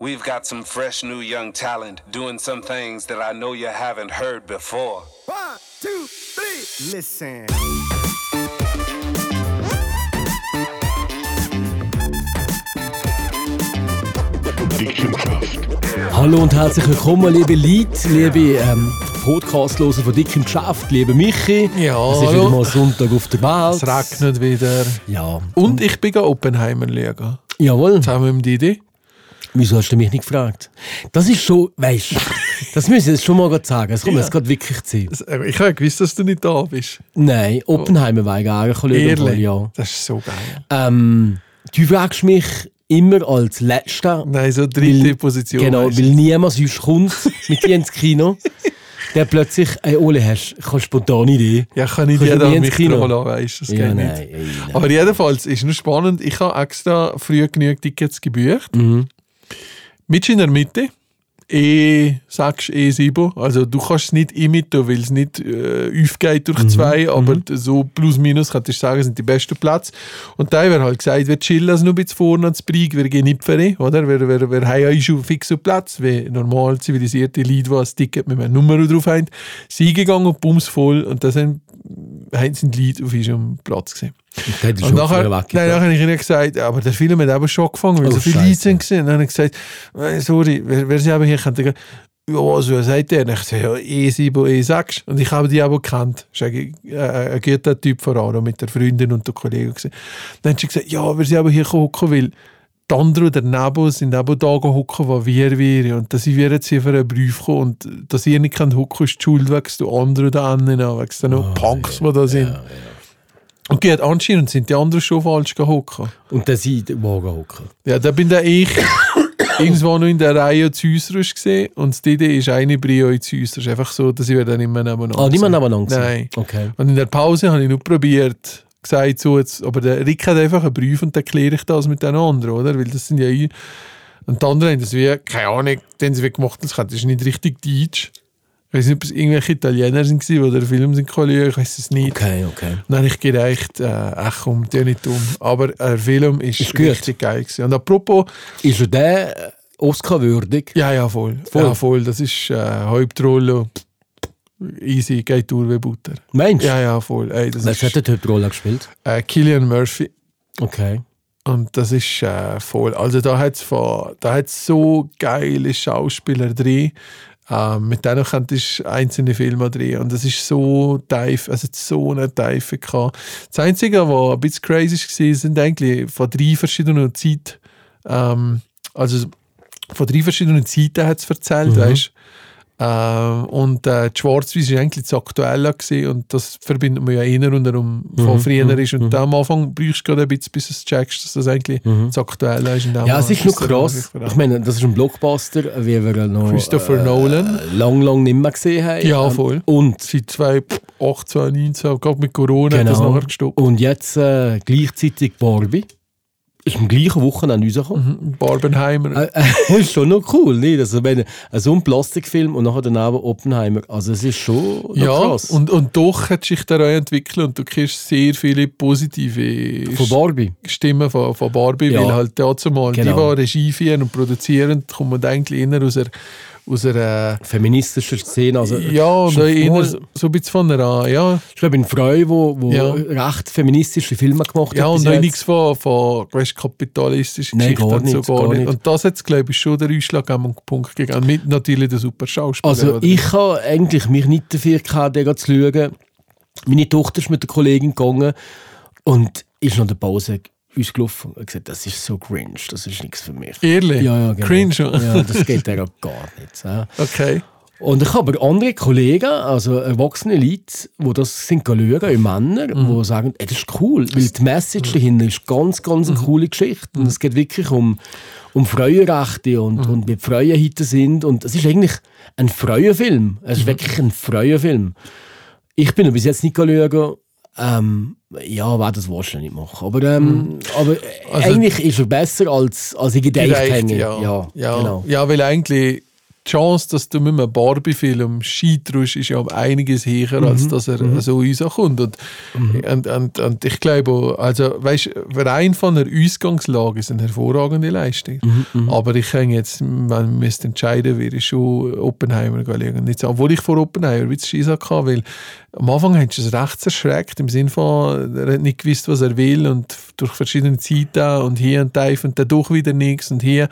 We've got some fresh new young talent doing some things that I know you haven't heard before. One, two, three. Listen. Hallo und herzlich willkommen, liebe Leute, liebe ähm, Podcastloser von Dick im Geschäft, liebe Michi. Ja, Es ist wieder mal Sonntag auf der Welt. Es regnet wieder. Ja. Und ich bin Oppenheimer schauen. Jawohl. Zusammen mit Didi. Wieso hast du mich nicht gefragt? Das ist schon, weißt du, das muss ich jetzt schon mal sagen. Es kommt jetzt gerade wirklich zu. Äh, Ich habe gewusst, dass du nicht da bist. Nein, Oppenheimer war ich eigentlich. Ehrlich? Ja. Das ist so geil. Ähm, du fragst mich immer als Letzter. Nein, so dritte Weil- Position. Genau, weisst weil niemand sonst kommt mit dir ins Kino. Der plötzlich, ey Ole, hast du eine spontane Idee? ja, kann ich dir da ins Kino? lassen, weißt du, das Ja, geht nein, nicht. ey, nein. Aber jedenfalls ist nur spannend, ich habe extra früh genug Tickets gebucht. Mhm. Mit in der Mitte. E6, E7. Also du kannst es nicht imiten, weil es nicht äh, aufgeht durch Mhm. zwei, aber so plus minus könntest du sagen, sind die besten Plätze. Und da wird halt gesagt, wir chillen also noch ein bisschen vorne ans Brig, wir gehen nicht für oder? Wir, wir, wir haben ja schon fixen Platz, wie normal zivilisierte Leute, die ein Ticket mit einer Nummer drauf haben, sind eingegangen und bums voll und da sind, haben sind die Leute auf unserem Platz gesehen. Und Und nachher, nein, nachher habe ich ihnen gesagt, aber der Film hat eben schon angefangen, weil Oh, so viele. Leute sind gesehen. Dann habe ich gesagt, «Äh, sorry, wer, wer sie eben hier kennt, ja, also, was sagt der? Und ich sage, ja, E7, E6. Und ich habe die aber gekannt. Das ist eigentlich, äh, ein guter Typ vor allem, mit der Freundin und der Kollegen. Dann hat sie gesagt, ja, wir sind aber hier hocken, weil die anderen daneben sind eben da hocken, wo wir wären. Und dass ich wir jetzt hier für einen Brief kommen und dass ihr nicht könnt hocken, ist die Schuld, wegen du anderen da hinten, wegen da noch Punks, die da sind. Und geht anscheinend sind die anderen schon falsch gehocken. Und dann sind die Wagen hocken. Ja, da bin da ich irgendwo noch in der Reihe zu Äußerisch gesehen und das Didi ist eine Brio. Es ist einfach so, dass ich dann immer nebeneinander Ah, niemand sehe. nebeneinander? Nein. Okay. Und in der Pause habe ich nur probiert, gesagt, so jetzt, aber der Rick hat einfach einen Brief und dann kläre ich das mit den anderen, oder? Weil das sind ja ich. Und die anderen haben das wie, keine Ahnung, den sie gemacht haben, das ist nicht richtig Deutsch. Ich weiß nicht, ob es irgendwelche Italiener sind, die den Film sind ich weiß es nicht. Okay, okay. Dann habe ich gedacht, äh, ach komm, der nicht um. Aber der Film ist, Ist richtig geil gewesen. Und apropos, Ist er der Oscar-würdig? ja, ja, voll. Voll. Ja, voll. Das ist äh, Hauptrolle. Easy, geht durch wie Butter. Meinst du? Ja, ja, voll. Ey, das Wer ist hat die Hauptrolle gespielt? äh, Killian Murphy. Okay. Und das ist äh, voll. Also da hat es so geile Schauspieler drin. Ähm, mit denen könntest du einzelne Filme drehen. Und das ist so tief, also so eine Tiefe gehabt. Das Einzige, was ein bisschen crazy war, sind eigentlich von drei verschiedenen Zeiten, ähm, also von drei verschiedenen Zeiten hat es erzählt, weißt ähm, und äh, die Schwarz-Weiß war eigentlich das Aktuelle gewesen, und das verbindet man ja eher und darum von früher ist. Und am Anfang brauchst du gerade ein bisschen, bis du es checkst, dass das eigentlich das Aktuelle ist. Ja, es ist noch krass. Ich meine, das ist ein Blockbuster, wie wir noch Christopher Nolan. äh, lang, lang nicht mehr gesehen haben. Ja, voll. Und, Seit 2018, 2019, gerade mit Corona hat das genau. nachher gestoppt. Und jetzt äh, gleichzeitig Barbie. Ist am gleichen Wochenende rausgekommen. Mhm. Barbenheimer. Äh, äh, ist schon noch cool, nicht? Also, wenn, äh, so ein Plastikfilm und nachher daneben Oppenheimer. Also, es ist schon ja, krass. und, und doch hat sich der entwickelt und du kriegst sehr viele positive Von Barbie. Stimmen von, von Barbie, Ja. weil halt dazu mal, Genau. die Regie führen und produzieren, kommt man eigentlich eher aus einer, aus einer Feministischer Szene. Also, ja, und schon eher so ein bisschen von einer, ja, Ich glaube, Frau, die wo, wo Ja. recht feministische Filme gemacht ja hat. und bis noch nichts von, von weißt, kapitalistischen Nein, Geschichten gar und so nicht, gar, gar nicht. nicht. Und das hat, glaube ich, schon der ausschlaggebende Punkt gegeben. Mit natürlich der super Schauspieler. Also ich habe eigentlich mich nicht dafür gehabt, den zu schauen. Meine Tochter ist mit der Kollegin gegangen und ist nach der Pause uns gelaufen und gesagt, das ist so cringe, das ist nichts für mich. Ehrlich? Ja, ja, genau. Cringe? Ja, das geht ja gar nicht. Ja. Okay. Und ich habe aber andere Kollegen, also erwachsene Leute, die das sind schauen, Männer, die sagen, ey, das ist cool, weil die Message dahinter ist ganz, ganz eine coole Geschichte. Und es geht wirklich um, um Frauenrechte und, und wie Frauen heute sind. Und es ist eigentlich ein Frauenfilm. Es ist wirklich ein Frauenfilm. Ich bin bis jetzt nicht schauen, ähm, ja, werde das wahrscheinlich nicht machen. Aber, ähm, aber Also- eigentlich ist er besser als, als ich gedacht hätte. ja. ja, Ja, genau. ja, weil eigentlich die Chance, dass du mit einem Barbie-Film scheiterst, ist ja um einiges höher, als Mhm. dass er so rauskommt. Und, und, und, und ich glaube, also, weißt, rein von der Ausgangslage ist eine hervorragende Leistung. Mhm, Aber ich kann jetzt, wenn man müsste entscheiden, würde ich schon Oppenheimer schauen. Nicht obwohl ich vor Oppenheimer ein bisschen Schiss hatte, weil am Anfang hat es recht erschreckt, im Sinne von, er hat nicht gewusst, was er will und durch verschiedene Zeiten und hier und da und dann doch wieder nichts und hier.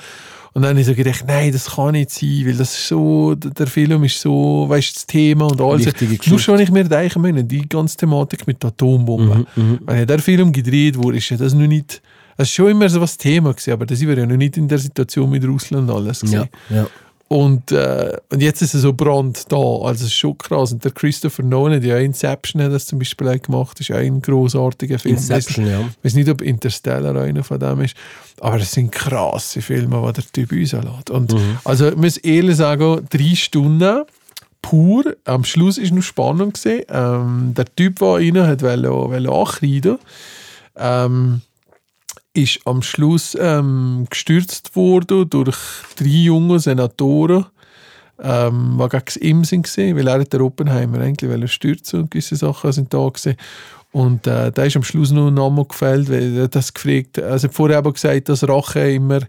Und dann habe ich so gedacht, nein, das kann nicht sein, weil das ist so, der Film ist so, weißt du, das Thema und alles. Nur schon, ich mir denke, meine, die ganze Thematik mit der Atombombe. Wenn ja der Film gedreht wurde, ist ja das noch nicht, es ist schon immer so was Thema gewesen, aber da sind wir ja noch nicht in der Situation mit Russland und alles gewesen. Ja, ja. Und, äh, und jetzt ist er so brand da. Also es ist schon krass. Und der Christopher Nolan, der ja Inception hat das zum Beispiel auch gemacht, ist ein großartiger Film. Inception, ja. Ich weiß nicht, ob Interstellar einer von dem ist, aber es sind krasse Filme, die der Typ rauslässt. Und also ich muss ehrlich sagen, drei Stunden pur. Am Schluss ist noch gewesen. Ähm, der Typ, der rein hat wollte, wollte ankreiden, ähm, ist am Schluss ähm, gestürzt worden durch drei junge Senatoren, ähm, die gegen ihm sind, gewesen, weil er der Oppenheimer eigentlich wollte stürzen und gewisse Sachen sind da gewesen. Und äh, da ist am Schluss noch ein Name gefällt, weil er das gefragt, also er hat vorher aber gesagt, dass Rache immer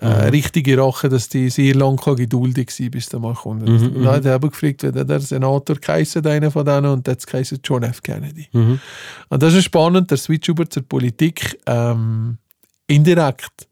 äh, richtige Rache, dass die sehr lang kann geduldig sein bis der mal kommt. und dann hat er gefragt, wer der Senator geheißen, einer von denen, und hat geheißen John F. Kennedy. Und das ist spannend, der Switch über zur Politik. Ähm, indirekt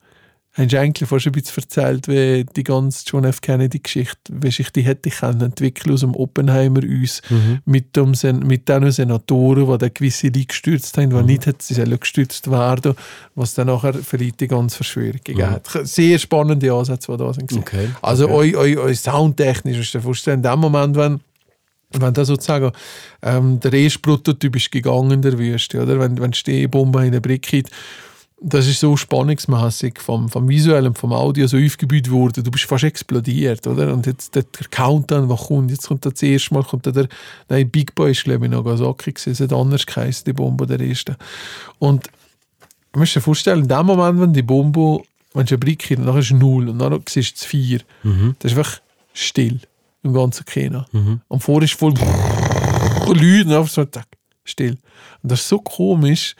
hast du eigentlich fast ein bisschen erzählt, wie die ganze John F. Kennedy-Geschichte, wie sich die hätte entwickeln aus dem Oppenheimer uns mit, dem Sen mit den Senatoren, die dann gewisse Leute gestürzt haben, die nicht hätten sie gestürzt werden, was dann nachher vielleicht die ganze Verschwörung gegeben hat. Sehr spannende Ansätze, die da sind. Okay, Also okay. eu, eu, eu soundtechnisch, du dir vorstellen, in dem Moment, wenn wenn da sozusagen ähm, der erste Prototyp ist gegangen in der Wüste, oder? Wenn, wenn die Bombe in der Brick hat, das ist so spannungsmäßig vom, vom Visuellen, vom Audio so aufgebaut worden, du bist fast explodiert, oder? Und jetzt der, Countdown, was kommt, jetzt kommt das erste Mal, kommt der, nein, Big Boy ist glaube ich Nagasaki gewesen, es hat anders geheißen, die Bombe der erste. Und du musst dir vorstellen, in dem Moment, wenn die Bombe, wenn du eine Brick hat, dann ist es null und dann siehst du es vier, das ist einfach still im ganzen Kino. Und vorher ist voll Leute und einfach so, zack, still. Und das ist so komisch.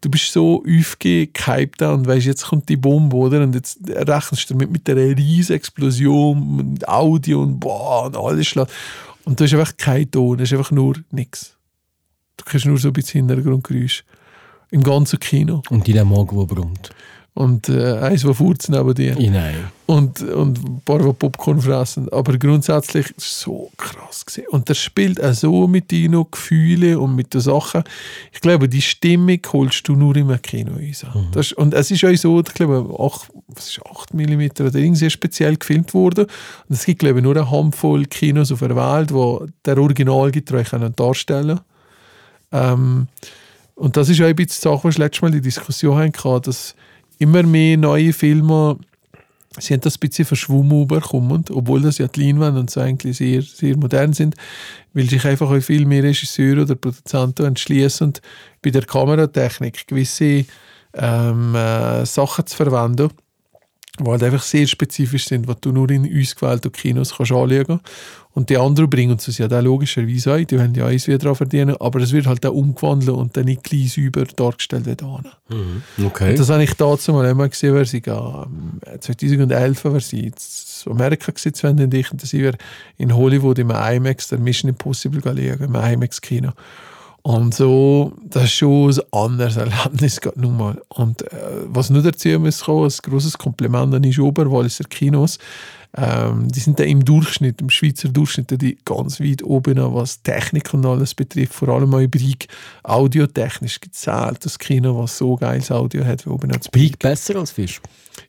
Du bist so aufgehypt und weißt, jetzt kommt die Bombe, oder? Und jetzt rechnest du damit mit einer riesen Explosion, mit Audio und boah, und alles schlägt. Und da ist einfach kein Ton, es ist einfach nur nichts. Du kriegst nur so ein bisschen Hintergrundgeräusch. Im ganzen Kino. Und die der Morgen, der brummt. Und äh, eins, der furzt neben dir nein. und, und ein paar, die Popcorn fressen. Aber grundsätzlich so krass. Gewesen. Und der spielt auch so mit deinen Gefühlen und mit den Sachen. Ich glaube, die Stimmung holst du nur im Kino raus. Das ist, und es ist auch so, ich glaube, 8, was ist 8 mm oder irgendwie speziell gefilmt worden. Und es gibt, glaube ich, nur eine Handvoll Kinos auf der Welt, die der Originalgetreu können darstellen ähm, Und das ist auch ein bisschen die Sache, was wir letztes Mal die Diskussion hatten, dass immer mehr neue Filme sie haben das ein bisschen verschwommen überkommen, obwohl das ja die Leinwände und so eigentlich sehr, sehr modern sind, weil sich einfach auch viel mehr Regisseure oder Produzenten entschließen, bei der Kameratechnik gewisse ähm, äh, Sachen zu verwenden, die halt einfach sehr spezifisch sind, die du nur in ausgewählten Kinos kannst anschauen kannst. Und die anderen bringen uns das ja dann logischerweise ein, die wollen ja eins wieder daran verdienen, aber es wird halt auch umgewandelt und dann nicht gleich sauber dargestellt wie da. Okay. Das habe ich dazu mal einmal gesehen, wer sie ähm, 2011 war sie in Amerika gewesen, Sven und ich, und sind wir in Hollywood im IMAX, der Mission Impossible schauen, im IMAX-Kino. Und so, das ist schon ein anderes Erlebnis, gerade nun mal. Und äh, was nur dazu muss kommen, ein grosses Kompliment an die Oberwalliser Kinos, ähm, die sind da im Durchschnitt, im Schweizer Durchschnitt, die ganz weit oben, was Technik und alles betrifft, vor allem auch Übrig, audiotechnisch gezählt, das Kino, was so geiles Audio hat, wie oben als Peak besser als Fisch.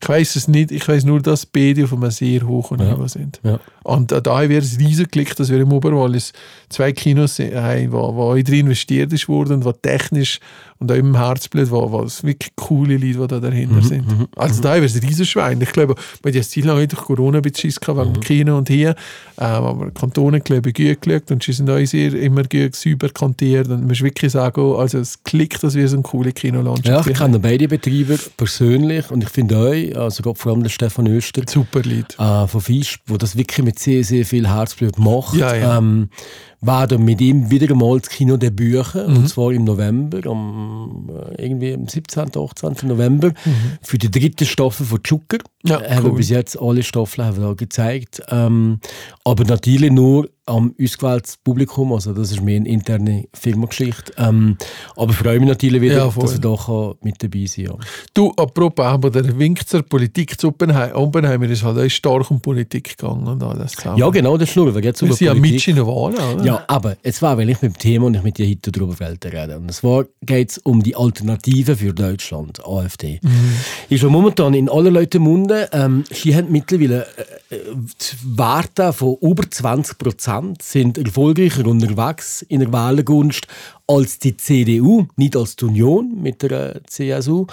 Ich weiß es nicht, ich weiß nur, dass beide auf einem sehr hohen Ja. Niveau sind. Ja. Und äh, da wäre es riesig Glück, dass wir im Oberwallis zwei Kinos haben, wo, wo drin investiert ist worden, wo technisch Und auch im Herzblut, wo, wo es wirklich coole Leute, die da dahinter Mhm, sind. Also da ist ein Riesenschwein. Ich glaube, wir haben ja Ziel lang durch Corona ein bisschen Schiss gehabt, wegen Mhm. dem Kino und hier. Ähm, aber die Kantone, glaube ich, gut geschaut und sie sind sehr immer gut sauber kantiert. Und man muss wirklich sagen, oh, also es klickt, dass wir so eine coole Kinolandschaft Ja, ich kenne beide Betreiber persönlich und ich finde euch, also gerade vor allem der Stefan Öster, Super Lied. äh, von Fisch, wo das wirklich mit sehr, sehr viel Herzblut macht. Ja, ja. Ähm, werden mit ihm wieder einmal das Kinodebüt Mhm. und zwar im November, am, äh, irgendwie am 17., 18. November, für die dritte Staffel von Zucker. Mhm. Ja, haben wir bis jetzt alle Staffeln haben wir da gezeigt. Ähm, aber natürlich nur am ausgewähltes Publikum, also das ist mehr eine interne Firmengeschichte. Ähm, aber freue mich natürlich wieder, Ja, dass er da kann mit dabei sein kann. Du, apropos, aber der Wink zur Politik zu Oppenheimer, Oppenheimer ist halt auch stark um Politik gegangen und alles zusammen. Ja, genau, das ist nur, wir sind ja mit in der Wahl, oder? Ja, aber jetzt war, weil ich mit dem Thema und ich mit dir heute darüber reden. Und zwar geht es um die Alternative für Deutschland, AfD. Ist ja momentan in aller Leute Munde. Ähm, sie haben mittlerweile äh, Werte von über 20 Prozent, sind erfolgreicher unterwegs in der Wählergunst als die CDU, nicht als die Union mit der äh, CSU,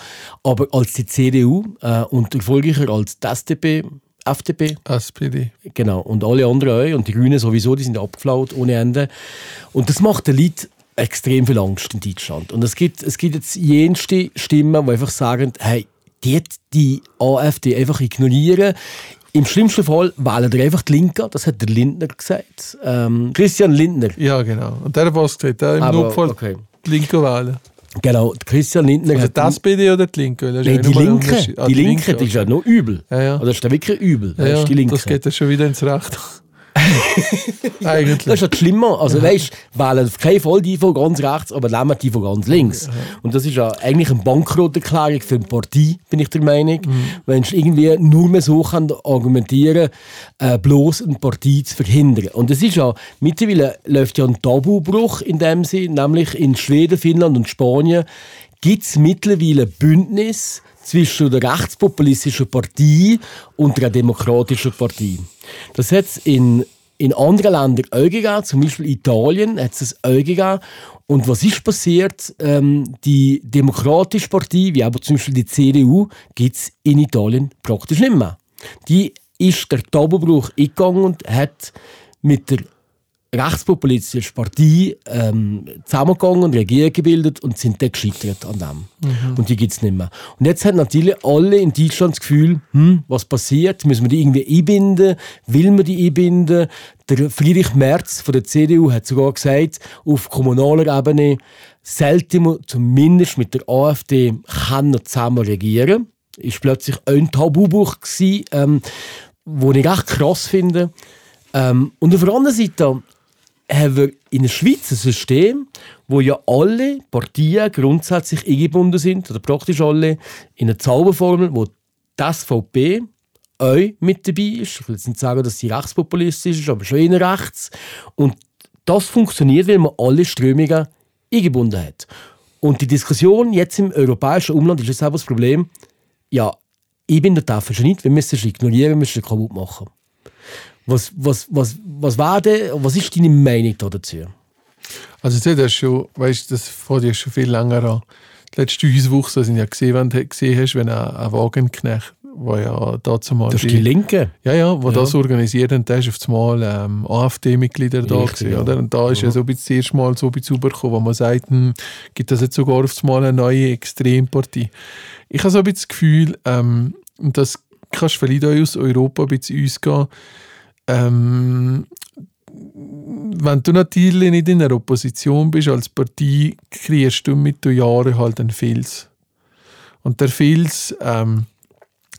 aber als die CDU äh, und erfolgreicher als die SDP, FDP. SPD. Genau, und alle anderen auch. Und die Grünen sowieso, die sind abgeflaut ohne Ende. Und das macht den Leuten extrem viel Angst in Deutschland. Und es gibt, es gibt jetzt jenste Stimmen, die einfach sagen, hey, die die AfD einfach ignorieren. Im schlimmsten Fall wählen wir einfach die Linke, das hat der Lindner gesagt. Ähm, Christian Lindner. Ja, genau. Und der hat was gesagt, der im Aber, Notfall okay. die Linke wählen. Genau, Christian Lindner Also die SPD oder die Linke? Nein, ja die nochmal ein Linke, Unterschied. Ah, die Linke, die ist ja noch übel. Ja, ja. Oder das ist ja wirklich übel. ja, Das ja, ist die Linke. das geht ja schon wieder ins Recht. Eigentlich. Das ist ja schlimmer. Also, weißt du, wählen die von ganz rechts, aber nehmen die von ganz links. Und das ist ja eigentlich eine Bankrotterklärung für eine Partei, bin ich der Meinung. Wenn du irgendwie nur mehr so kann argumentieren äh, bloß eine Partei zu verhindern. Und es ist ja, mittlerweile läuft ja ein Tabubruch in dem Sinn, nämlich in Schweden, Finnland und Spanien gibt es mittlerweile Bündnis zwischen der rechtspopulistischen Partei und der demokratischen Partei. Das hat es in, in anderen Ländern auch gegeben, zum Beispiel Italien hat es auch gegeben. Und was ist passiert? Ähm, die Demokratische Partei, wie aber zum Beispiel die CDU, gibt es in Italien praktisch nicht mehr. Die ist der Tabubruch eingegangen und hat mit der rechtspopulistischen Partei ähm, zusammengegangen und Regierung gebildet und sind dann gescheitert an dem. Und die gibt es nicht mehr. Und jetzt haben natürlich alle in Deutschland das Gefühl, hm, was passiert? Müssen wir die irgendwie einbinden? Will man die einbinden? Der Friedrich Merz von der CDU hat sogar gesagt, auf kommunaler Ebene sollte man zumindest mit der AfD kann noch zusammen regieren. Ist plötzlich ein Tabubuch gewesen, ähm, wo ich echt krass finde. Ähm, und auf der anderen Seite haben wir in der Schweiz ein System, wo ja alle Partien grundsätzlich eingebunden sind, oder praktisch alle, in eine Zauberformel, wo die SVP auch mit dabei ist. Ich will jetzt nicht sagen, dass sie rechtspopulistisch ist, aber schon eher rechts. Und das funktioniert, weil man alle Strömungen eingebunden hat. Und die Diskussion jetzt im europäischen Umland ist jetzt auch das Problem, ja, ich bin der Tafel schon nicht, wir müssen es ignorieren, wir müssen es kaputt machen. Was, was, was, was, war denn, was ist deine Meinung da dazu? Also das ist schon, weißt, das fängt ja schon viel länger an. Die letzte Hauswoche, das sind ja gesehen, wenn du gesehen hast, wenn ein, ein Wagenknecht, wo ja dazu mal Das ist die Linke. Ja, ja, wo Ja. das organisiert und der ist auf einmal ähm, AfD-Mitglieder da gewesen, ja. oder? Und da ist ja, so ein bisschen das erste Mal so ein bisschen rübergekommen, wo man sagt, hm, gibt das jetzt sogar auf einmal eine neue Extrempartie. Ich habe so ein bisschen das Gefühl, ähm, das kannst du vielleicht auch aus Europa ein bisschen ausgehen, ähm, wenn du natürlich nicht in einer Opposition bist als Partei, kriegst du mit den Jahren halt einen Filz. Und der Filz, ähm,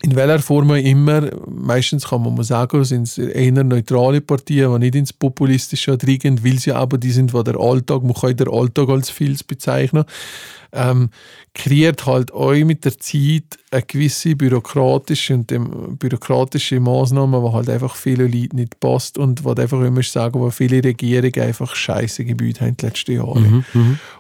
in welcher Form auch immer, meistens kann man mal sagen, sind es eher neutrale Partien, die nicht ins Populistische dringen, weil sie aber die sind, wo der Alltag, man kann den Alltag als Filz bezeichnen, ähm, kreiert halt euch mit der Zeit eine gewisse bürokratische und dem, bürokratische Maßnahmen, die halt einfach vielen Leuten nicht passt und was einfach immer sagen, wo viele Regierungen einfach scheiße Gebiete haben die letzten Jahre.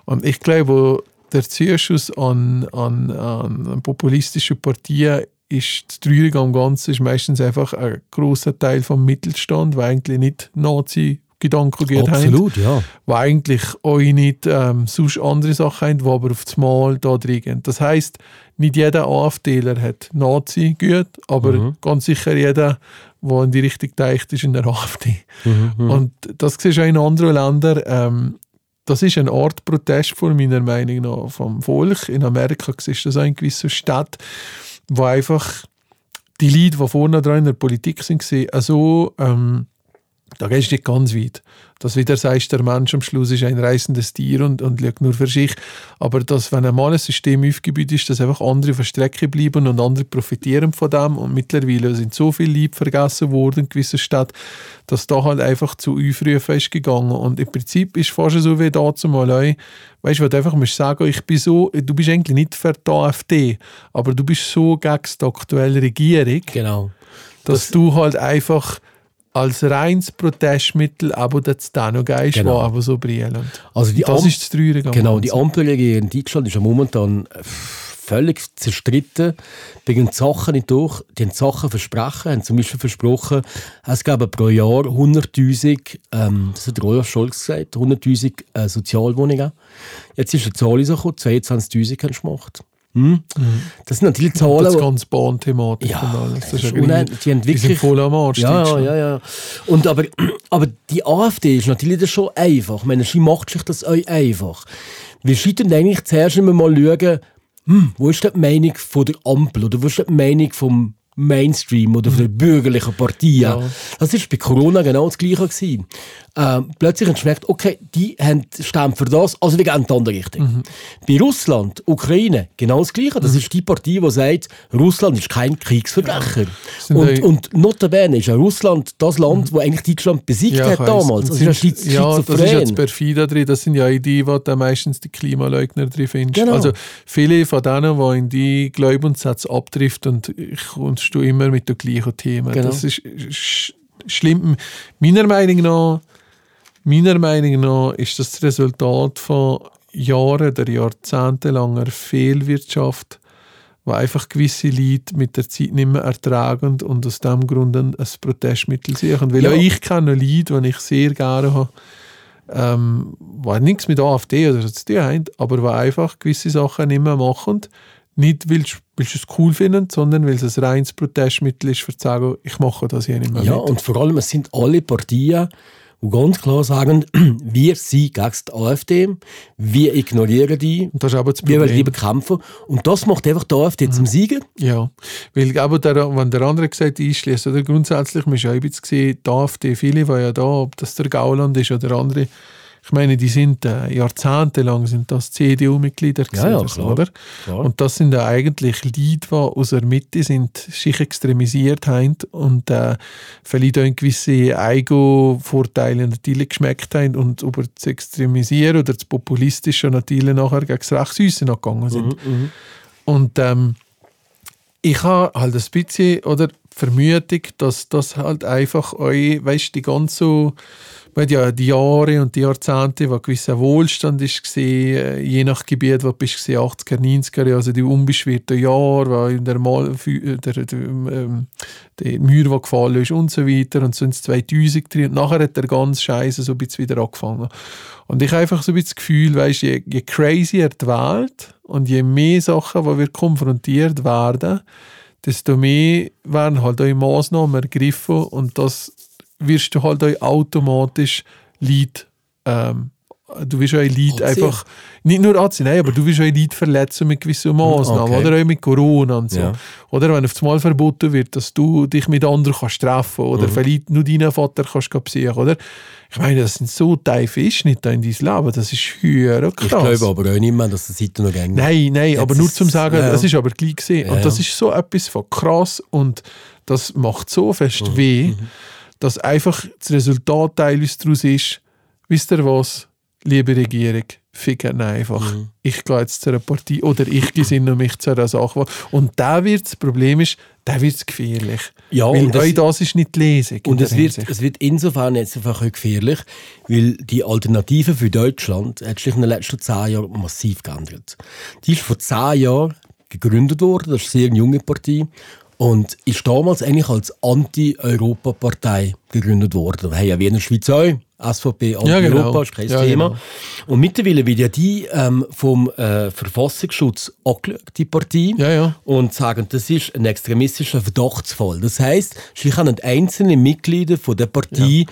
Und ich glaube, der Zuschuss an, an, an populistische Partien ist das Traurige am Ganzen ist meistens einfach ein großer Teil vom Mittelstand, der eigentlich nicht Nazi Gedanken haben. Absolut, ja. die eigentlich euch nicht ähm, sonst andere Sachen haben, die aber auf das Mal da drin gehen. Das heisst, nicht jeder AfDler hat Nazi gut, aber Mhm. ganz sicher jeder, der in die Richtung deicht, ist in der AfD. Mhm, Und das siehst du auch in anderen Ländern. Ähm, das ist eine Art Protest von meiner Meinung nach vom Volk. In Amerika siehst du das auch in gewissen Städten, wo einfach die Leute, die vorne dran in der Politik sind, sehen, also ähm, da gehst du nicht ganz weit. Dass wieder sagst, der Mensch am Schluss ist ein reißendes Tier und, und schaut nur für sich. Aber dass, wenn einmal ein System aufgebaut ist, dass einfach andere auf der Strecke bleiben und andere profitieren von dem. Und mittlerweile sind so viele Lieb vergessen worden in gewissen Städten, dass da halt einfach zu Aufrufen ist gegangen. Und im Prinzip ist fast so wie da zumal auch, weißt du, was du einfach musst sagen, ich bin so, du bist eigentlich nicht für die AfD, aber du bist so gegen die aktuelle Regierung, Genau. dass du halt einfach als reines Protestmittel aber das da noch geil Genau. war, aber so brillend. Also die das Am- ist das Traurige Genau, die. Ampelregierung in Deutschland ist ja momentan völlig zerstritten. Bringen Sachen nicht durch. Die haben Sachen versprechen, haben zum Beispiel versprochen, es gäbe pro Jahr 100'000, ähm, das hat Rolf Scholz gesagt, 100'000 äh, Sozialwohnungen. Jetzt ist eine Zahl rausgekommen, 22'000 haben sie gemacht. Hm? Das sind natürlich Zahlen, das ganze Bahnthematik Ja, und alles. das Das ist ist unheimlich. Die sind voll am Arsch. Ja, ja, ja. Und aber, aber die AfD ist natürlich das schon einfach. Ich meine, sie macht sich das auch einfach. Wir sollten eigentlich zuerst immer mal schauen, hm, wo ist die Meinung von der Ampel oder wo ist die Meinung vom Mainstream oder von der bürgerlichen Partei. Ja. Das war bei Corona genau das Gleiche. Gewesen. Ähm, plötzlich sie gemerkt, okay, die haben stimmen für das, also wir gehen in die andere Richtung. Mhm. Bei Russland, Ukraine, genau das Gleiche. Das ist die Partei, die sagt, Russland ist kein Kriegsverbrecher. Sind Und, und notabene ist ja Russland das Land, wo eigentlich Deutschland besiegt Ja, hat damals. Also ist ja sind- ja, das ist schizophren. jetzt perfide drin. Das sind ja die, die dann meistens die Klimaleugner drin findest. Genau. Also viele von denen, die in die Glaubenssätze abtrifft und kommst du immer mit den gleichen Themen. Genau. Das ist sch schlimm. Meiner Meinung nach, meiner Meinung nach ist das das Resultat von Jahren oder jahrzehntelanger Fehlwirtschaft, wo einfach gewisse Leute mit der Zeit nicht mehr ertragen und aus dem Grund ein Protestmittel suchen. Weil Ja. auch ich kenne Leute, die ich sehr gerne habe, ähm, die nichts mit AfD oder so zu tun haben, aber die einfach gewisse Sachen nicht mehr machen. Nicht, weil sie weil sie es cool finden, sondern weil es ein reines Protestmittel ist, für zu sagen, ich mache das hier nicht mehr Ja, mit. und vor allem, es sind alle Parteien, die ganz klar sagen, wir sind gegen die AfD, wir ignorieren die, Und das ist aber das wir wollen lieber kämpfen. Und das macht einfach die AfD zum Sieger. Ja, weil aber der, wenn der andere gesagt einschließt, oder grundsätzlich, man ist ja ein bisschen die AfD, viele, die ja da, ob das der Gauland ist oder andere, ich meine, die sind äh, jahrzehntelang sind das CDU-Mitglieder Ja, ja, klar. oder? Klar. Und das sind ja eigentlich Leute, die aus der Mitte sind, sich extremisiert haben und äh, vielleicht auch gewisse Ego-Vorteile natürlich geschmeckt haben und über das Extremisieren oder das Populistische natürlich nachher gegen das Rechtshäuschen gegangen sind. Und ähm, ich habe halt ein bisschen oder Vermutung, dass das halt einfach euch, weißt die ganze ja die Jahre und die Jahrzehnte, wo gewisser Wohlstand ist äh, je nach Gebiet, wo du bist gesehen, 80er, 90er, Jahre, also die unbeschwerten Jahre, wo in der Mal der, der, ähm, die Mauer, die gefallen ist und so weiter und so ins 2000 drin. Und nachher hat der ganze Scheiße so ein bisschen wieder angefangen. Und ich habe einfach so ein bisschen das Gefühl, weißt, je, je crazier die Welt und je mehr Sachen, wo wir konfrontiert werden, desto mehr werden halt auch Maßnahmen ergriffen und das wirst du halt auch automatisch Leid, ähm, du wirst auch Leid Anziehen. einfach, nicht nur anziehen, nein, aber du wirst auch Leid verletzen mit gewissen Maßnahmen Okay. oder auch mit Corona und so. Ja. Oder wenn auf einmal verboten wird, dass du dich mit anderen kannst treffen oder Mhm. vielleicht nur deinen Vater kannst besuchen, oder? Ich meine, das sind so tiefe Einschnitte in dein Leben, das ist höher krass. Ich glaube aber auch nicht mehr, dass das heute noch gängig Nein, nein, Jetzt aber nur zum Sagen, ja. das ist aber gleich gesehen. Ja, und das ja. ist so etwas von krass und das macht so fest Mhm. weh, dass einfach das Resultat teilweise daraus ist, wisst ihr was, liebe Regierung, ficken einfach. Mhm. Ich gehe jetzt zu einer Partei oder ich gesinne mich zu einer Sache. Und da wird das Problem ist, da wird es gefährlich. Ja, Weil und das- das ist nicht die Lesung. Und es wird, Hinsicht. es wird insofern jetzt einfach gefährlich, weil die Alternative für Deutschland hat sich in den letzten zehn Jahren massiv geändert. Die ist vor zehn Jahren gegründet worden, das ist eine sehr junge Partei, und ist damals eigentlich als Anti-Europa-Partei gegründet worden. Wir haben ja wie in der Schweiz auch SVP Ja, genau. Europa, ist kein Ja, Thema. genau. Und mittlerweile wird ja die ähm, vom äh, Verfassungsschutz angeschaut, die Partei, Ja, ja. und sagen, das ist ein extremistischer Verdachtsfall. Das heisst, sie können einzelne Mitglieder von der Partei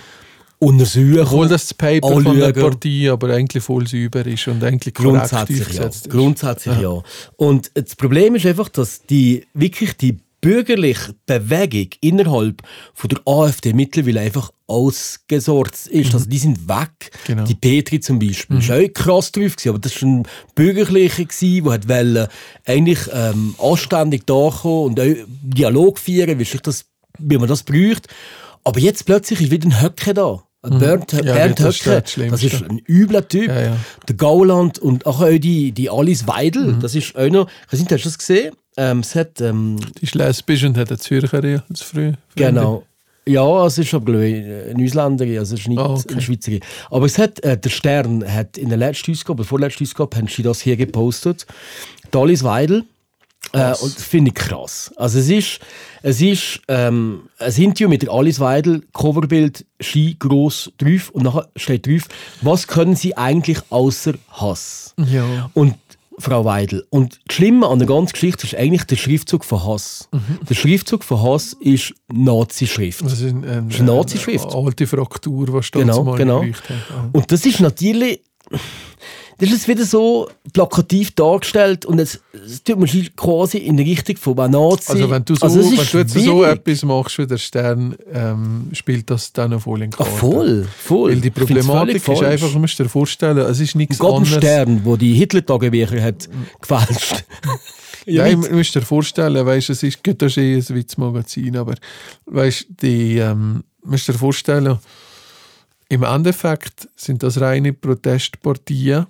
untersuchen. Obwohl das das Paper von der anschauen. Partei aber eigentlich voll sauber ist und eigentlich korrekt Grundsätzlich ja. ist. Grundsätzlich ja. Und das Problem ist einfach, dass die wirklich die bürgerliche Bewegung innerhalb von der AfD mittlerweile einfach ausgesorgt ist. Also die sind weg. Genau. Die Petri zum Beispiel. Mhm. war auch krass drauf, aber das war ein Bürgerlicher, der hat wollte, eigentlich ähm, anständig da und auch Dialog führen, wie, das, wie man das braucht. Aber jetzt plötzlich ist wieder ein Höcke da. Ein Bernd, Ja, Bernd das ist Höcke, das das ist ein übler Typ. Ja, ja. Der Gauland und auch, die, die Alice Weidel, Mhm. das ist auch noch, ich weiß nicht, hast du das gesehen? Ähm, es hat, ähm, Die ist lesbisch und hat eine Zürcherin als früh. genau. Ja, es ist aber glaube ich, eine Ausländerin, also es ist nicht Ah, okay. eine Schweizerin. Aber es hat, äh, der Stern hat in der letzten Ausgabe, vorletzten Ausgabe, haben sie das hier gepostet. Die Alice Weidel. Äh, und das finde ich krass. Also es ist, es ist ähm, ein Interview mit der Alice Weidel, Coverbild, Ski groß drauf und nachher steht drauf, was können sie eigentlich außer Hass? Ja. Und Frau Weidel. Und das Schlimme an der ganzen Geschichte ist eigentlich der Schriftzug von Hass. Mhm. Der Schriftzug von Hass ist Nazi-Schrift. Das ist, ein, ein, ist eine Nazi-Schrift. Eine alte Fraktur, die Genau, genau. hat. Ah. Und das ist natürlich. Das ist wieder so plakativ dargestellt und jetzt es tut man quasi in die Richtung von einem Nazi. Also wenn du, so, Also wenn du jetzt so etwas machst wie der Stern, ähm, spielt das dann noch voll in Karten. voll, voll. Weil die Problematik ist falsch. einfach, du musst dir vorstellen, es ist nichts Gott ein anderes. Stern, wo die Hitler-Tagebücher hat gefälscht. Ja, mit- du musst dir vorstellen, weißt, es ist, das ist eh ein Witzmagazin, aber weißt, die, ähm, musst dir vorstellen, im Endeffekt sind das reine Protestparteien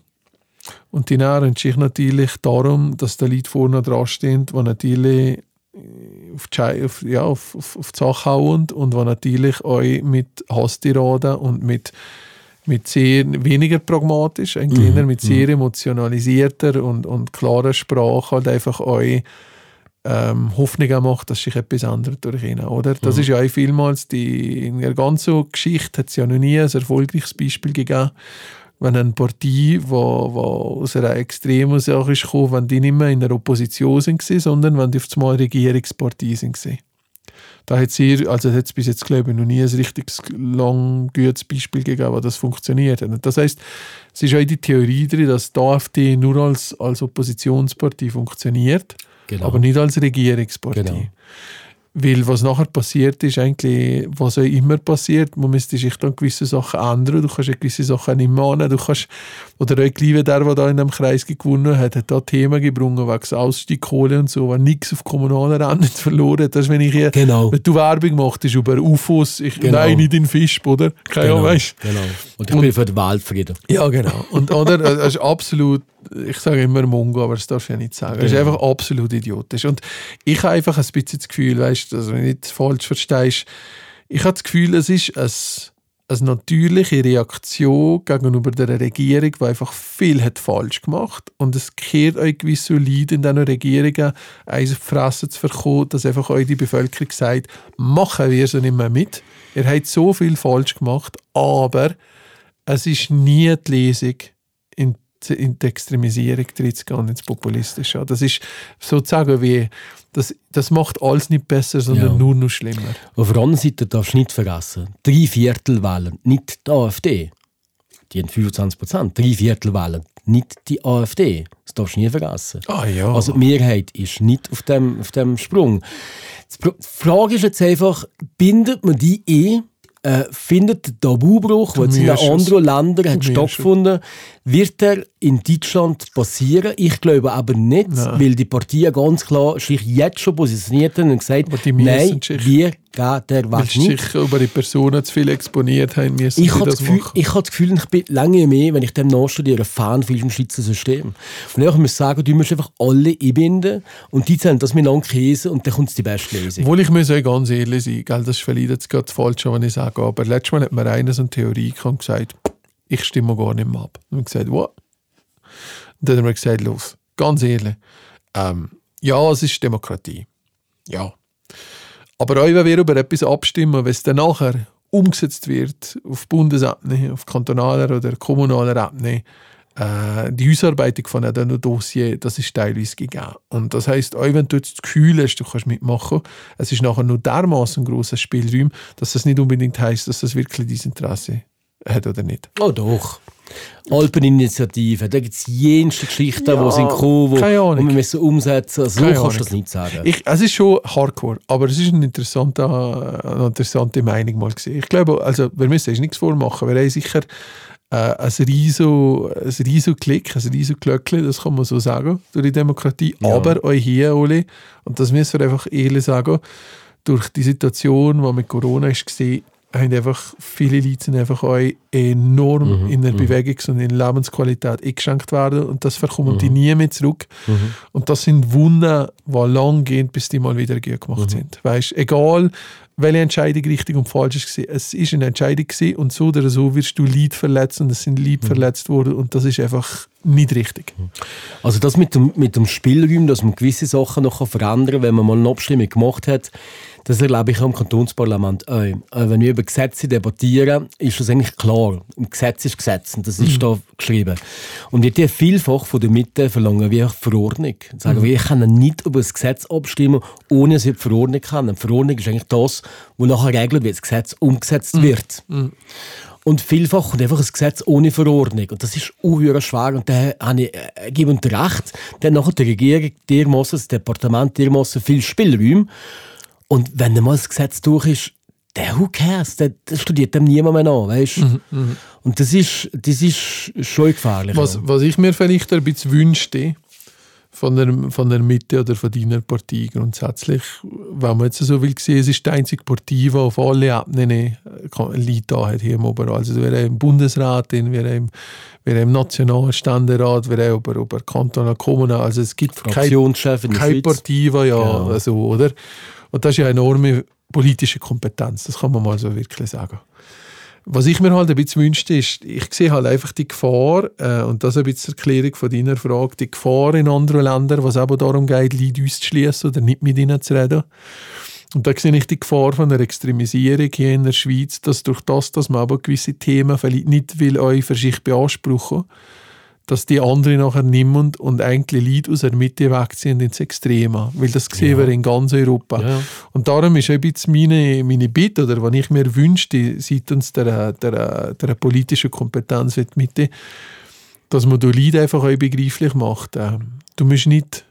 und die nähren sich natürlich darum, dass die Leute vorne dran stehen, die natürlich äh, auf die, auf, ja, auf, auf, auf die Sache hauen und die natürlich euch mit Hasstiraden und mit mit sehr weniger pragmatisch, eigentlich eher mit sehr emotionalisierter und, und klarer Sprache halt einfach euch ähm, Hoffnung macht, dass sich etwas ändert durch ihn, oder? Das ist ja auch vielmals die, in der ganzen Geschichte hat es ja noch nie ein erfolgreiches Beispiel gegeben, wenn eine Partei, wo aus einer extremen Sache ist gekommen, wenn die nicht mehr in der Opposition sind, sondern wenn die auf einmal Regierungspartei sind. Da hat es also bis jetzt, glaube ich, noch nie ein richtiges, lang gutes Beispiel gegeben, wo das funktioniert hat. Das heißt, es ist auch die Theorie drin, dass die AfD nur als, als Oppositionspartei funktioniert, Genau. aber nicht als Regierungspartei. Genau. Weil was nachher passiert ist, eigentlich, was auch immer passiert, man müsste sich dann gewisse Sachen ändern, du kannst gewisse Sachen nicht mehr annehmen, du kannst, oder auch gleich der, der da in dem Kreis gewonnen hat, hat da Themen gebrungen, wegen Ausstiegkohle und so, wenn nichts auf kommunaler Ebene verloren hat. Das ist, wenn ich hier, Genau. wenn du Werbung machst, ist über UFOs, ich, Genau. nein, nicht in Fisch, oder? Keine Ahnung, genau, weißt genau. Und ich bin für den Weltfrieden. ja, genau. Und, oder, das ist absolut, ich sage immer Mongo, aber das darfst du ja nicht sagen. Das ist einfach absolut idiotisch. Und ich habe einfach ein bisschen das Gefühl, weißt du, also wenn du nicht falsch verstehst, ich habe das Gefühl, es ist ein, eine natürliche Reaktion gegenüber der Regierung, die einfach viel hat falsch gemacht und es kehrt euch gewisse Leute in diesen Regierungen eins auf die Fresse zu verkommen, dass einfach euch die Bevölkerung sagt, machen wir so nicht mehr mit. Ihr habt so viel falsch gemacht, aber es ist nie die Lesung, in, in die Extremisierung drin zu gehen, ins Populistische. Das ist sozusagen wie, das, das macht alles nicht besser, sondern Ja. nur noch schlimmer. Auf der anderen Seite darfst du nicht vergessen, drei Viertel wählen nicht die AfD. Die haben 25 Prozent. Drei Viertel wählen nicht die AfD. Das darfst du nie vergessen. Ah ja. Also die Mehrheit ist nicht auf dem, auf dem Sprung. Die Frage ist jetzt einfach, bindet man die eh? Äh, findet der Tabubruch, der in anderen Ländern hat stattgefunden, wird er in Deutschland passieren? Ich glaube aber nicht, Nein. weil die Parteien ganz klar sich jetzt schon positioniert haben und gesagt müssen nein, wir gehen der Weg nicht. sich über die Personen zu viel exponiert haben, müssen Ich habe das Gefühl, machen. ich habe das Gefühl, ich bin lange mehr, wenn ich dem nachstudiere, Fan von diesem Schweizer System. Und ich muss sagen, du musst einfach alle einbinden und die zählen das miteinander käse und dann kommt die beste Lösung. Obwohl ich muss euch ganz ehrlich sein, gell, das ist vielleicht jetzt gerade falsch, wenn ich sage, aber letztes Mal hat mir einer so eine Theorie und gesagt, ich stimme gar nicht mehr ab. Und gesagt, what? Und dann hat er mir gesagt, los, ganz ehrlich, ähm, ja, es ist Demokratie. Ja. Aber auch wenn wir über etwas abstimmen, es dann nachher umgesetzt wird auf Bundesebene, auf kantonaler oder kommunaler Ebene, äh, die Ausarbeitung von einem Dossier, das ist teilweise gegeben. Und das heißt, auch wenn du jetzt das Gefühl hast, du kannst mitmachen, es ist nachher nur dermaßen grosser Spielraum, dass das nicht unbedingt heißt, dass das wirklich dein Interesse hat oder nicht. Oh doch. Alpeninitiative, da gibt es jenste Geschichten, Ja, die sind gekommen, Ahnung. wir müssen umsetzen müssen. Also, so kannst du das nicht sagen. Ich, es ist schon hardcore, aber es ist eine interessante, eine interessante Meinung mal gesehen. Ich glaube, also wir müssen uns nichts vormachen. Wir haben sicher äh, ein riesen, ein riesen Klick, ein riesen Glöckchen, das kann man so sagen, durch die Demokratie. Ja. Aber auch hier, Oli, und das müssen wir einfach ehrlich sagen, durch die Situation, die mit Corona ist gesehen, haben einfach viele Leute sind einfach auch enorm Mhm, in der Bewegungs- und in der Lebensqualität eingeschränkt werden und das verkommen Mhm. die nie mehr zurück. Und das sind Wunder, die lang gehen, bis die mal wieder gut gemacht sind. Weißt, egal welche Entscheidung richtig und falsch ist, es ist eine Entscheidung gewesen und so oder so wirst du Leid verletzen und es sind Leute verletzt worden und das ist einfach nicht richtig. Also das mit dem, mit dem Spielraum, dass man gewisse Sachen noch verändern kann, wenn man mal eine Abstimmung gemacht hat, das erlebe ich auch im Kantonsparlament auch. Wenn wir über Gesetze debattieren, ist das eigentlich klar. Im Gesetz ist Gesetz und das ist da geschrieben. Und wir die vielfach von der Mitte verlangen wir Verordnung. Sagen wir, ich kann nicht über das Gesetz abstimmen, ohne dass ich die Verordnung kann. Eine Verordnung ist eigentlich das, wo nachher regelt, wie das Gesetz umgesetzt wird. Und vielfach kommt einfach ein Gesetz ohne Verordnung. Und das ist unheuer schwer. Und da habe ich, äh, gebe und recht, dann nachher die Regierung dermassen, das Departement dermassen viel Spielraum. Und wenn dann mal das Gesetz durch ist, der who cares, der, der studiert dem niemand mehr an, weißt? Und das ist, das ist schon gefährlich. Was, was ich mir vielleicht ein bisschen wünschte von der, von der Mitte oder von deiner Partei grundsätzlich, wenn man jetzt so will sehen, es ist die einzige Partei, die auf alle Ebenen äh, Leute hat hier im Oberrat. Also wir haben im Bundesrat, wir haben, im- wir haben im Nationalständerat, wir haben über, über Kanton und Kommunen, also es gibt keine keine. Partei, die ja, Ja. so, oder? Und das ist ja eine enorme politische Kompetenz, das kann man mal so wirklich sagen. Was ich mir halt ein bisschen wünschte, ist, ich sehe halt einfach die Gefahr, äh, und das ist ein bisschen die Erklärung von deiner Frage, die Gefahr in anderen Ländern, was eben darum geht, Leute auszuschließen oder nicht mit ihnen zu reden. Und da sehe ich die Gefahr von der Extremisierung hier in der Schweiz, dass durch das, dass man aber gewisse Themen vielleicht nicht will euch für sich beanspruchen, dass die anderen nachher nehmen und eigentlich Leute aus der Mitte wegziehen ins Extreme. Weil das sehen wir in ganz Europa. Ja. Und darum ist ein bisschen meine, meine Bitte, oder was ich mir wünschte, seitens der, der, der politischen Kompetenz in der Mitte, dass man die Leute einfach auch begreiflich macht. Ähm, Du musst nicht,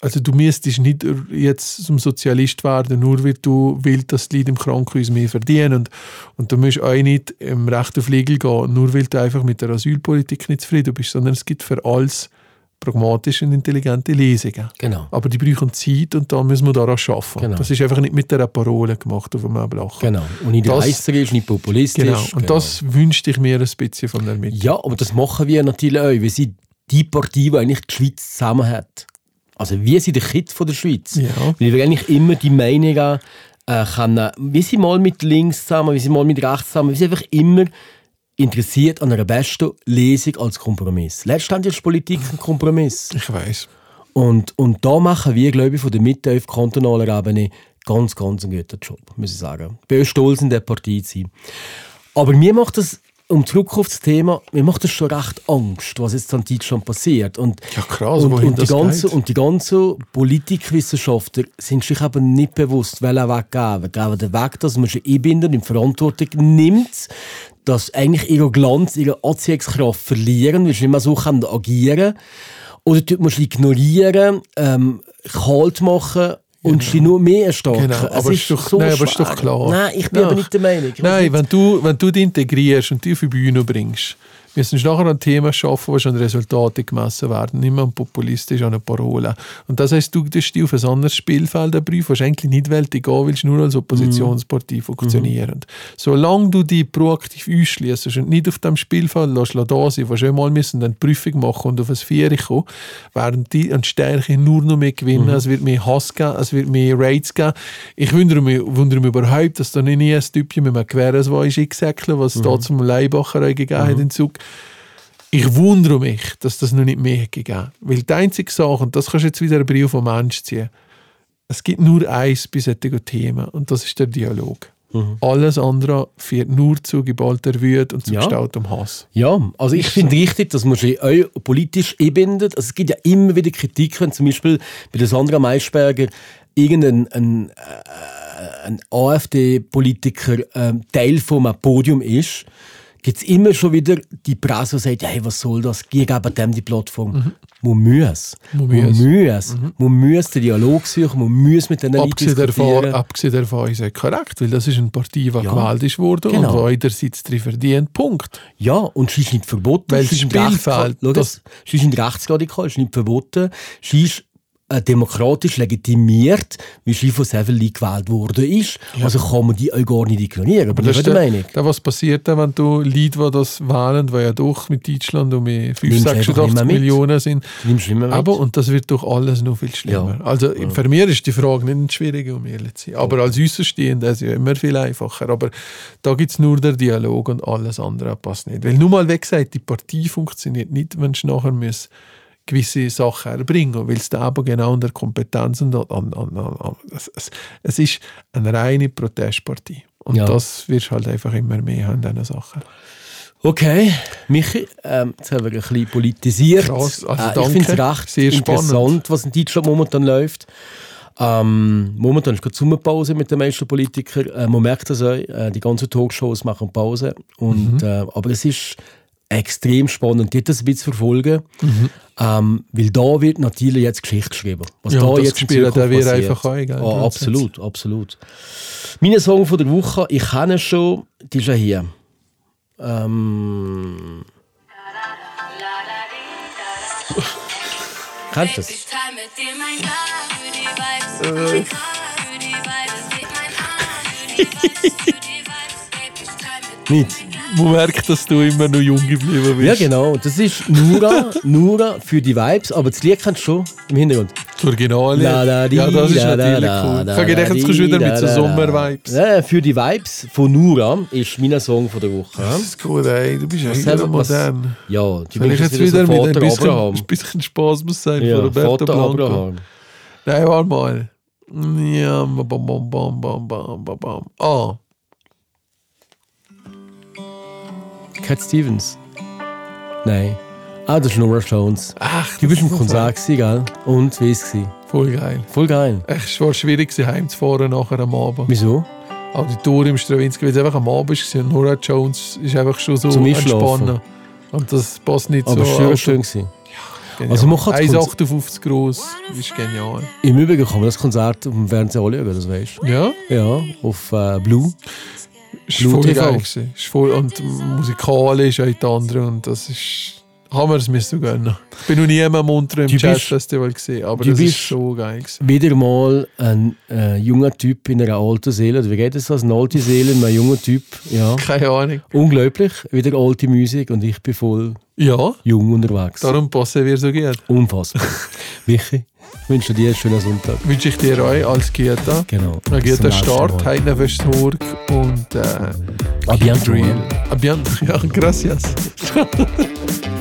also du müsstest nicht jetzt zum Sozialist werden, nur weil du willst, dass die Leute im Krankenhaus mehr verdienen. Und, und du musst auch nicht im Recht auf Legal gehen, nur weil du einfach mit der Asylpolitik nicht zufrieden bist, sondern es gibt für alles pragmatische und intelligente Lesungen. Genau. Aber die brauchen Zeit und da müssen wir daran arbeiten. Genau. Das ist einfach nicht mit der Parole gemacht auf einem Blach. Genau. Und nicht Das- leisterisch, nicht populistisch. Genau. Und Genau. das wünschte ich mir ein bisschen von der Mitte. Ja, aber das machen wir natürlich auch. Wir sind die Partei, die eigentlich die Schweiz zusammen hat. Also wir sind der Kit von der Schweiz. Ja. Weil wir eigentlich immer die Meinungen äh, können, wir sind mal mit links zusammen, wir sind mal mit rechts zusammen, wir sind einfach immer interessiert an einer besten Lesung als Kompromiss. Letztendlich ist Politik ein Kompromiss. Ich weiß. Und, und da machen wir, glaube ich, von der Mitte auf kantonaler Ebene ganz, ganz einen guten Job, muss ich sagen. Ich bin stolz, in der Partei zu sein. Aber mir macht das, um zurück auf das Thema, mir macht das schon recht Angst, was jetzt an Deutschland passiert. Und, Ja, krass, und, und, die das ganze, geht. und die ganzen Politikwissenschaftler sind sich eben nicht bewusst, welchen Weg gehen. Wir gehen den Weg, dass man sich einbindet und Verantwortung nimmt, dass eigentlich ihre Glanz, ihre Anziehungskraft verlieren, weil sie nicht mehr so können agieren Oder tut man sie ignorieren, ähm, kalt machen und sie nur mehr erstarken. Genau, Es aber ist doch- so nein, aber ist doch klar. Nein, ich bin Ja. aber nicht der Meinung. Ich Nein, wenn du, wenn du dich integrierst und die auf die Bühne bringst, müssen wir nachher ein Thema schaffen, wo schon Resultate gemessen werden, nicht mehr ein populistisch an eine Parole. Und das heisst, du tust dich auf ein anderes Spielfeld prüfen, was eigentlich nicht weltig gehen willst, nur als Oppositionspartei funktionieren. Solange du dich proaktiv ausschließt und nicht auf dem Spielfeld lässt, lässt da sein, wo schon mal müssen dann die Prüfung machen und auf ein Vier kommen, werden die an Stärke nur noch mehr gewinnen, es wird mehr Hass geben, es wird mehr Raids geben. Ich wundere mich, wundere mich überhaupt, dass da nicht nie ein Typchen mit einem war, ist eingesäckelt, was es da zum Leibacher gegeben hat in Zug. Ich wundere mich, dass das noch nicht mehr hat gegeben Weil die einzige Sache, und das kannst du jetzt wieder einen Brief vom Mensch ziehen, es gibt nur eins bei solchen Themen und das ist der Dialog. Alles andere führt nur zu geballter Wut und zu Ja. gestautem Hass. Ja, also ich finde richtig, dass man sich auch politisch einbindet. Also es gibt ja immer wieder Kritik, wenn zum Beispiel bei der Sandra Maischberger irgendein ein, äh, ein AfD-Politiker ähm, Teil vom Podium ist, gibt es immer schon wieder die Presse, die sagt, hey, was soll das? Geh geben dem die Plattform. Man muss. Man muss. Man muss den Dialog suchen, man muss mit den Leuten Abgesehen davon, diskutieren. abgesehen davon ist es korrekt, weil das ist eine Partei, die Ja. gewählt ist worden Genau. und die einerseits drin verdient. Punkt. Ja, und sie ist nicht verboten. Weil sie ist rechts- Spielfeld, Schau das- sie ist nicht rechtsradikal, sie ist nicht verboten. Sie ist demokratisch legitimiert, wie von Severly gewählt worden ist. Also kann man die auch gar nicht ignorieren. Bin ich ist der Meinung. der, was passiert, dann, wenn du Leute, die das wählen, die ja doch mit Deutschland um die 5, Nimmst einfach 86 nicht mehr mit. Millionen sind. Aber, und das wird durch alles noch viel schlimmer. Ja. Also für mich ist die Frage nicht schwierig, um ehrlich zu sein. Aber als Außenstehender ist es ja immer viel einfacher. Aber da gibt es nur den Dialog und alles andere passt nicht. Weil nur mal weg gesagt, die Partei funktioniert nicht, wenn du nachher muss gewisse Sachen erbringen weil es da aber genau an der Kompetenz und an, an, an, es, es, ist eine reine Protestpartei. Und Ja. das wirst du halt einfach immer mehr haben, diese Sachen. Okay, Michi, ähm, jetzt haben wir ein bisschen politisiert. Krass, also äh, ich finde es recht Sehr interessant, spannend. was in Deutschland momentan läuft. Ähm, momentan ist gerade Sommerpause mit den meisten Politikern. Äh, man merkt das auch, äh, die ganzen Talkshows machen Pause. Und, Mhm. äh, aber es ist extrem spannend, dort das ein bisschen zu verfolgen. Ähm, weil da wird natürlich jetzt Geschichte geschrieben. Was Mhm. Ja, da das jetzt Spielen, der wird einfach auch, gell, Ah, absolut, absolut. Mein Song von der Woche, ich kenne ihn schon, die ist ja hier. Ähm, Kennst du das? Dir Nicht. Man merkt, dass du immer noch jung geblieben bist. Ja, genau. Das ist Nura, Nura für die Vibes, aber das Lied kennst du schon im Hintergrund. Das Original. Ja, das ist natürlich cool. da, Ich habe gedacht, da, jetzt kommst du wieder mit so. Sommer-Vibes. Ja, für die Vibes von Nura ist mein Song von der Woche. Das ist gut, ey. Du bist ja selber wieder modern. Ja, ich Wünsche jetzt wieder so mit ein bisschen, Abraham. ein bisschen Spaß muss sein Ja, von Roberto Vater Blanco. Abraham. Nein, warte mal. Ja, bam, bam, bam, bam, bam, bam, bam. Ah, Cat Stevens. Nein. Ah, das ist Nora Jones. ach, Du bist im Konzert, gell? Und wie war es? Voll geil. Voll geil. Echt, Es war schwierig, heimzufahren nachher am Abend. Wieso? Auditorium Stravinsky, weil es einfach am Abend war. Nora Jones ist einfach schon so Zum Einschlafen. entspannen. Und das passt nicht Aber so. es war also, schön. Gewesen. genial. Also man kann das 1,58 groß, ist genial. Im Übrigen kann man das Konzert auf dem Fernsehen anschauen, das weißt du. Ja, Ja, auf äh, Blue. Ist Blue voll TV. geil gewesen. Ist voll, und musikalisch auch die andere und das ist... Haben wir es müssen gönnen. Ich bin noch nie am Montreux im Jazzfestival gesehen, aber das ist so geil gewesen. Wieder mal ein äh, junger Typ in einer alten Seele. Oder wie geht es das? Eine alte Seele in einem jungen Typ. Ja. Keine Ahnung. Unglaublich. Wieder alte Musik und ich bin voll Ja, jung unterwegs. darum passen wir so gut. Unfassbar. Michi, ich wünsche dir einen schönen Sonntag. Wünsche ich dir euch als Gieta. Genau. Ein Bis zum guter nächsten Start, heute Westburg und äh, A bientôt. A bientôt. Gracias.